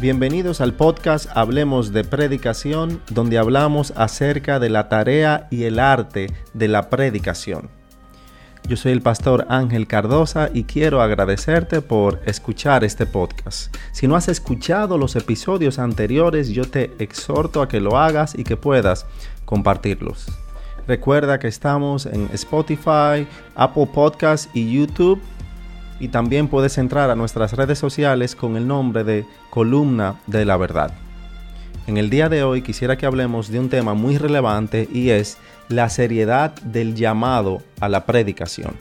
Bienvenidos al podcast Hablemos de Predicación, donde hablamos acerca de la tarea y el arte de la predicación. Yo soy el pastor Ángel Cardosa y quiero agradecerte por escuchar este podcast. Si no has escuchado los episodios anteriores, yo te exhorto a que lo hagas y que puedas compartirlos. Recuerda que estamos en Spotify, Apple Podcasts y YouTube y también puedes entrar a nuestras redes sociales con el nombre de Columna de la Verdad. En el día de hoy quisiera que hablemos de un tema muy relevante y es la seriedad del llamado a la predicación.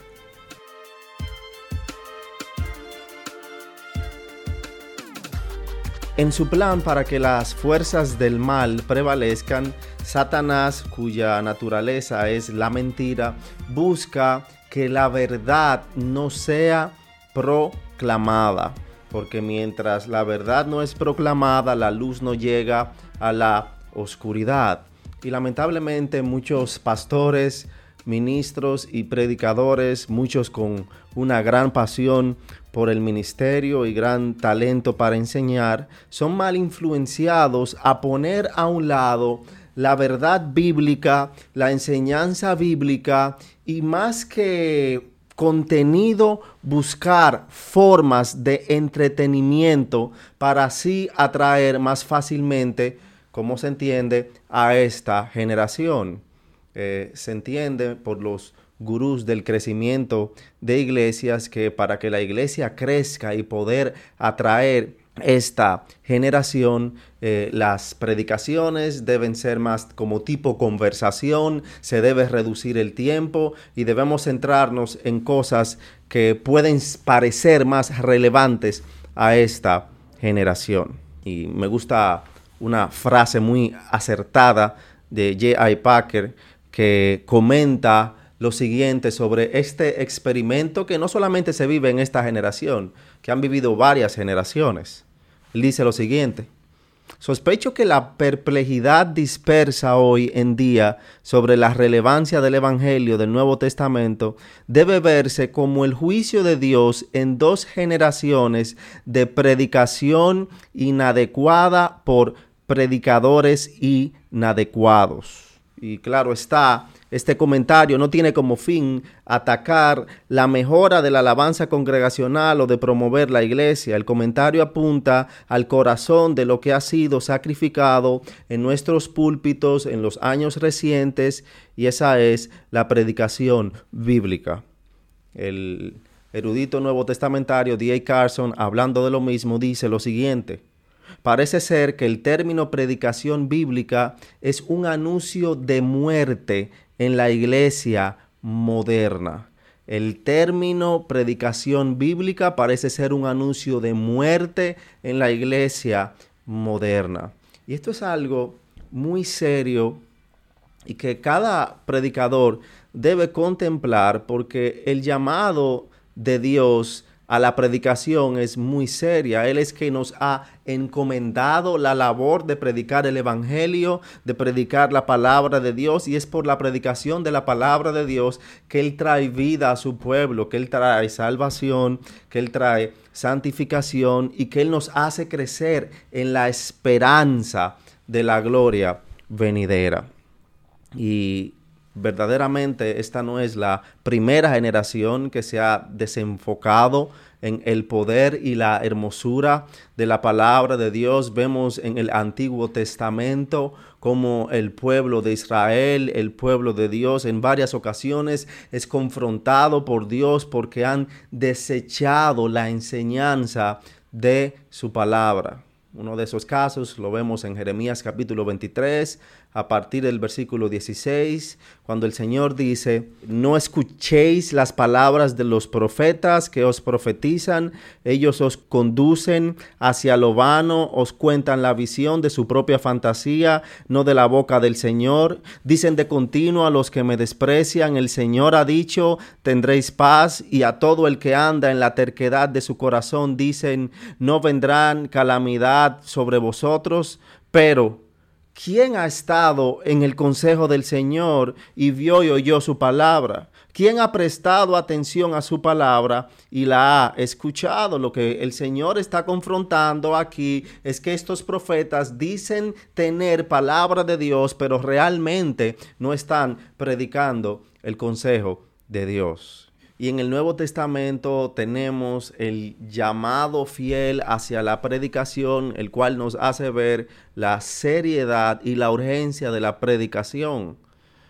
En su plan para que las fuerzas del mal prevalezcan, Satanás, cuya naturaleza es la mentira, busca que la verdad no sea proclamada. Porque mientras la verdad no es proclamada, la luz no llega a la oscuridad. Y lamentablemente muchos pastores, ministros y predicadores, muchos con una gran pasión por el ministerio y gran talento para enseñar, son mal influenciados a poner a un lado la verdad bíblica, la enseñanza bíblica y más que contenido, buscar formas de entretenimiento para así atraer más fácilmente, como se entiende, a esta generación. Eh, se entiende por los gurús del crecimiento de iglesias que para que la iglesia crezca y poder atraer esta generación, eh, las predicaciones deben ser más como tipo conversación, se debe reducir el tiempo y debemos centrarnos en cosas que pueden parecer más relevantes a esta generación. Y me gusta una frase muy acertada de J.I. Packer que comenta lo siguiente sobre este experimento que no solamente se vive en esta generación, que han vivido varias generaciones dice lo siguiente. Sospecho que la perplejidad dispersa hoy en día sobre la relevancia del Evangelio del Nuevo Testamento debe verse como el juicio de Dios en dos generaciones de predicación inadecuada por predicadores inadecuados. Y claro está, este comentario no tiene como fin atacar la mejora de la alabanza congregacional o de promover la iglesia. El comentario apunta al corazón de lo que ha sido sacrificado en nuestros púlpitos en los años recientes y esa es la predicación bíblica. El erudito nuevo testamentario D.A. Carson, hablando de lo mismo, dice lo siguiente. Parece ser que el término predicación bíblica es un anuncio de muerte en la iglesia moderna. El término predicación bíblica parece ser un anuncio de muerte en la iglesia moderna. Y esto es algo muy serio y que cada predicador debe contemplar porque el llamado de Dios a la predicación es muy seria. Él es que nos ha encomendado la labor de predicar el Evangelio, de predicar la palabra de Dios, y es por la predicación de la palabra de Dios que Él trae vida a su pueblo, que Él trae salvación, que Él trae santificación y que Él nos hace crecer en la esperanza de la gloria venidera. Y verdaderamente esta no es la primera generación que se ha desenfocado en el poder y la hermosura de la palabra de Dios. Vemos en el Antiguo Testamento como el pueblo de Israel, el pueblo de Dios, en varias ocasiones es confrontado por Dios porque han desechado la enseñanza de su palabra. Uno de esos casos lo vemos en Jeremías capítulo 23, a partir del versículo 16, cuando el Señor dice, no escuchéis las palabras de los profetas que os profetizan, ellos os conducen hacia lo vano, os cuentan la visión de su propia fantasía, no de la boca del Señor. Dicen de continuo a los que me desprecian, el Señor ha dicho, tendréis paz, y a todo el que anda en la terquedad de su corazón dicen, no vendrán calamidad sobre vosotros, pero ¿Quién ha estado en el consejo del Señor y vio y oyó su palabra? ¿Quién ha prestado atención a su palabra y la ha escuchado? Lo que el Señor está confrontando aquí es que estos profetas dicen tener palabra de Dios, pero realmente no están predicando el consejo de Dios. Y en el Nuevo Testamento tenemos el llamado fiel hacia la predicación, el cual nos hace ver la seriedad y la urgencia de la predicación.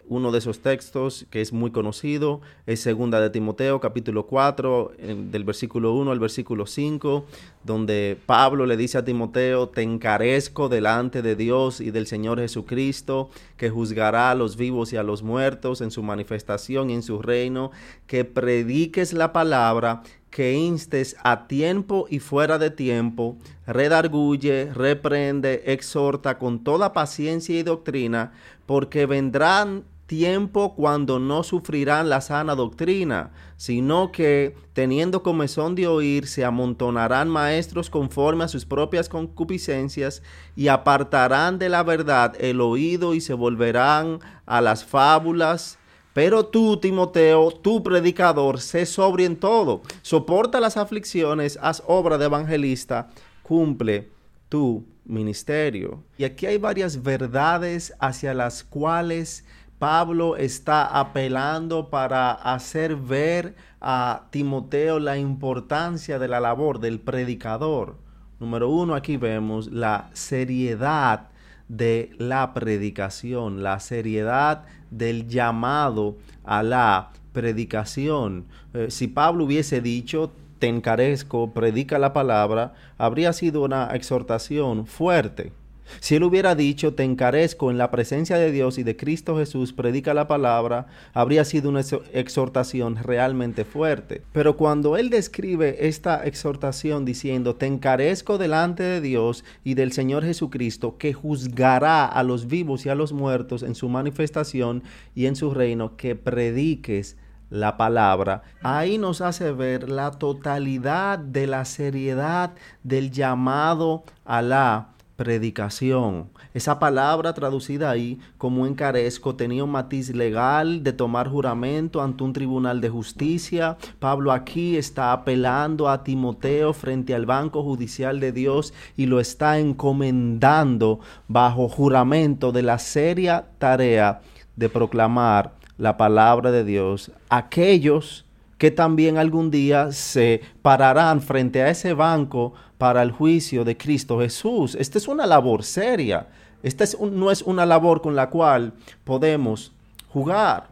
Uno de esos textos que es muy conocido es segunda de Timoteo capítulo 4 del versículo 1 al versículo 5 donde Pablo le dice a Timoteo, te encarezco delante de Dios y del Señor Jesucristo, que juzgará a los vivos y a los muertos en su manifestación y en su reino, que prediques la palabra, que instes a tiempo y fuera de tiempo, redarguye, reprende, exhorta con toda paciencia y doctrina, porque vendrán tiempo cuando no sufrirán la sana doctrina, sino que, teniendo comezón de oír, se amontonarán maestros conforme a sus propias concupiscencias y apartarán de la verdad el oído y se volverán a las fábulas. Pero tú, Timoteo, tu predicador, sé sobrio en todo, soporta las aflicciones, haz obra de evangelista, cumple tu ministerio. Y aquí hay varias verdades hacia las cuales Pablo está apelando para hacer ver a Timoteo la importancia de la labor del predicador. Número uno, aquí vemos la seriedad de la predicación, la seriedad del llamado a la predicación. Eh, si Pablo hubiese dicho, te encarezco, predica la palabra, habría sido una exhortación fuerte. Si él hubiera dicho, te encarezco en la presencia de Dios y de Cristo Jesús, predica la palabra, habría sido una exhortación realmente fuerte. Pero cuando él describe esta exhortación diciendo, te encarezco delante de Dios y del Señor Jesucristo, que juzgará a los vivos y a los muertos en su manifestación y en su reino, que prediques la palabra, ahí nos hace ver la totalidad de la seriedad del llamado a la predicación. Esa palabra traducida ahí como encarezco tenía un matiz legal de tomar juramento ante un tribunal de justicia. Pablo aquí está apelando a Timoteo frente al banco judicial de Dios y lo está encomendando bajo juramento de la seria tarea de proclamar la palabra de Dios aquellos que también algún día se pararán frente a ese banco para el juicio de Cristo Jesús. Esta es una labor seria. Esta no es una labor con la cual podemos jugar.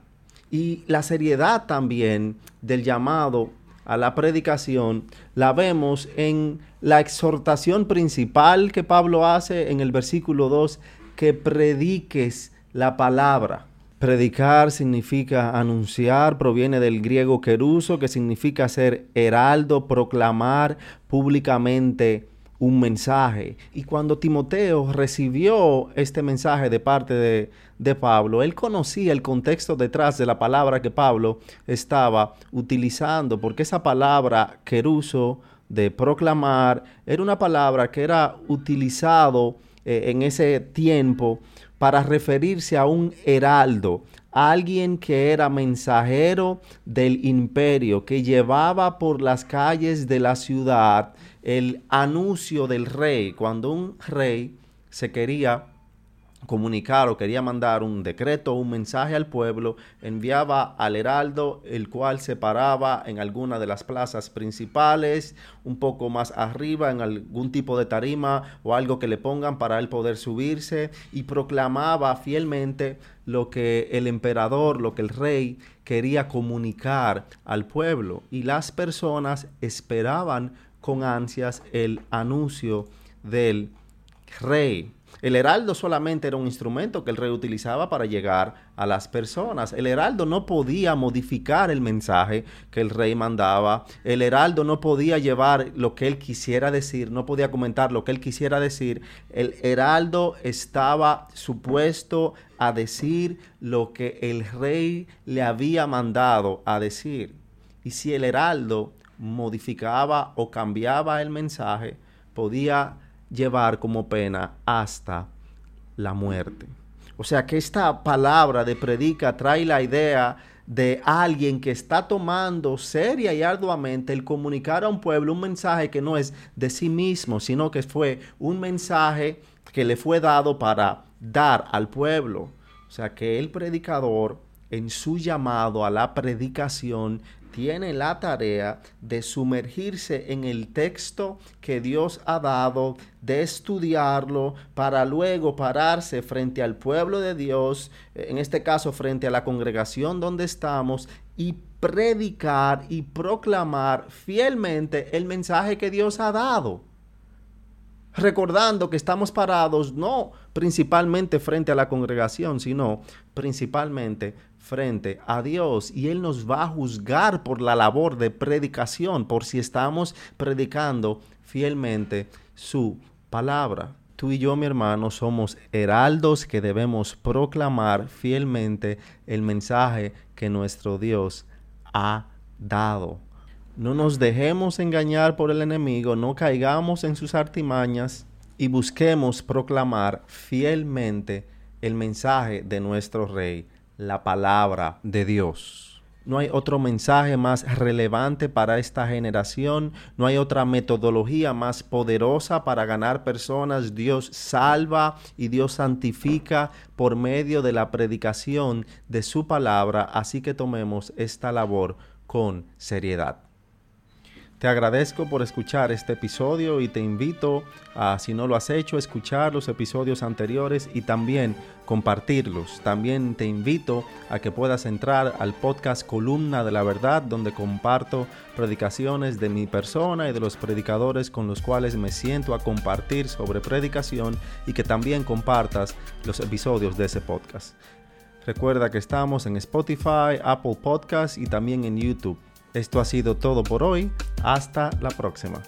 Y la seriedad también del llamado a la predicación la vemos en la exhortación principal que Pablo hace en el versículo 2, que prediques la palabra. Predicar significa anunciar, proviene del griego queruso, que significa ser heraldo, proclamar públicamente un mensaje. Y cuando Timoteo recibió este mensaje de parte de, de, Pablo, él conocía el contexto detrás de la palabra que Pablo estaba utilizando, porque esa palabra queruso de proclamar era una palabra que era utilizado eh, en ese tiempo para referirse a un heraldo, alguien que era mensajero del imperio, que llevaba por las calles de la ciudad el anuncio del rey. Cuando un rey se quería comunicar o quería mandar un decreto o un mensaje al pueblo, enviaba al heraldo, el cual se paraba en alguna de las plazas principales, un poco más arriba, en algún tipo de tarima o algo que le pongan para él poder subirse, y proclamaba fielmente lo que el emperador, lo que el rey quería comunicar al pueblo. Y las personas esperaban con ansias el anuncio del rey. El heraldo solamente era un instrumento que el rey utilizaba para llegar a las personas. El heraldo no podía modificar el mensaje que el rey mandaba. El heraldo no podía llevar lo que él quisiera decir, no podía comentar lo que él quisiera decir. El heraldo estaba supuesto a decir lo que el rey le había mandado a decir. Y si el heraldo modificaba o cambiaba el mensaje, podía llevar como pena hasta la muerte. O sea que esta palabra de predica trae la idea de alguien que está tomando seria y arduamente el comunicar a un pueblo un mensaje que no es de sí mismo, sino que fue un mensaje que le fue dado para dar al pueblo. O sea que el predicador en su llamado a la predicación tiene la tarea de sumergirse en el texto que Dios ha dado, de estudiarlo, para luego pararse frente al pueblo de Dios, en este caso frente a la congregación donde estamos, y predicar y proclamar fielmente el mensaje que Dios ha dado recordando que estamos parados no principalmente frente a la congregación, sino principalmente frente a Dios. Y Él nos va a juzgar por la labor de predicación, por si estamos predicando fielmente su palabra. Tú y yo, mi hermano, somos heraldos que debemos proclamar fielmente el mensaje que nuestro Dios ha dado. No nos dejemos engañar por el enemigo, no caigamos en sus artimañas y busquemos proclamar fielmente el mensaje de nuestro Rey, la palabra de Dios. No hay otro mensaje más relevante para esta generación, no hay otra metodología más poderosa para ganar personas. Dios salva y Dios santifica por medio de la predicación de su palabra, así que tomemos esta labor con seriedad. Te agradezco por escuchar este episodio y te invito a, si no lo has hecho, escuchar los episodios anteriores y también compartirlos. También te invito a que puedas entrar al podcast Columna de la Verdad, donde comparto predicaciones de mi persona y de los predicadores con los cuales me siento a compartir sobre predicación y que también compartas los episodios de ese podcast. Recuerda que estamos en Spotify, Apple Podcasts y también en YouTube. Esto ha sido todo por hoy. Hasta la próxima.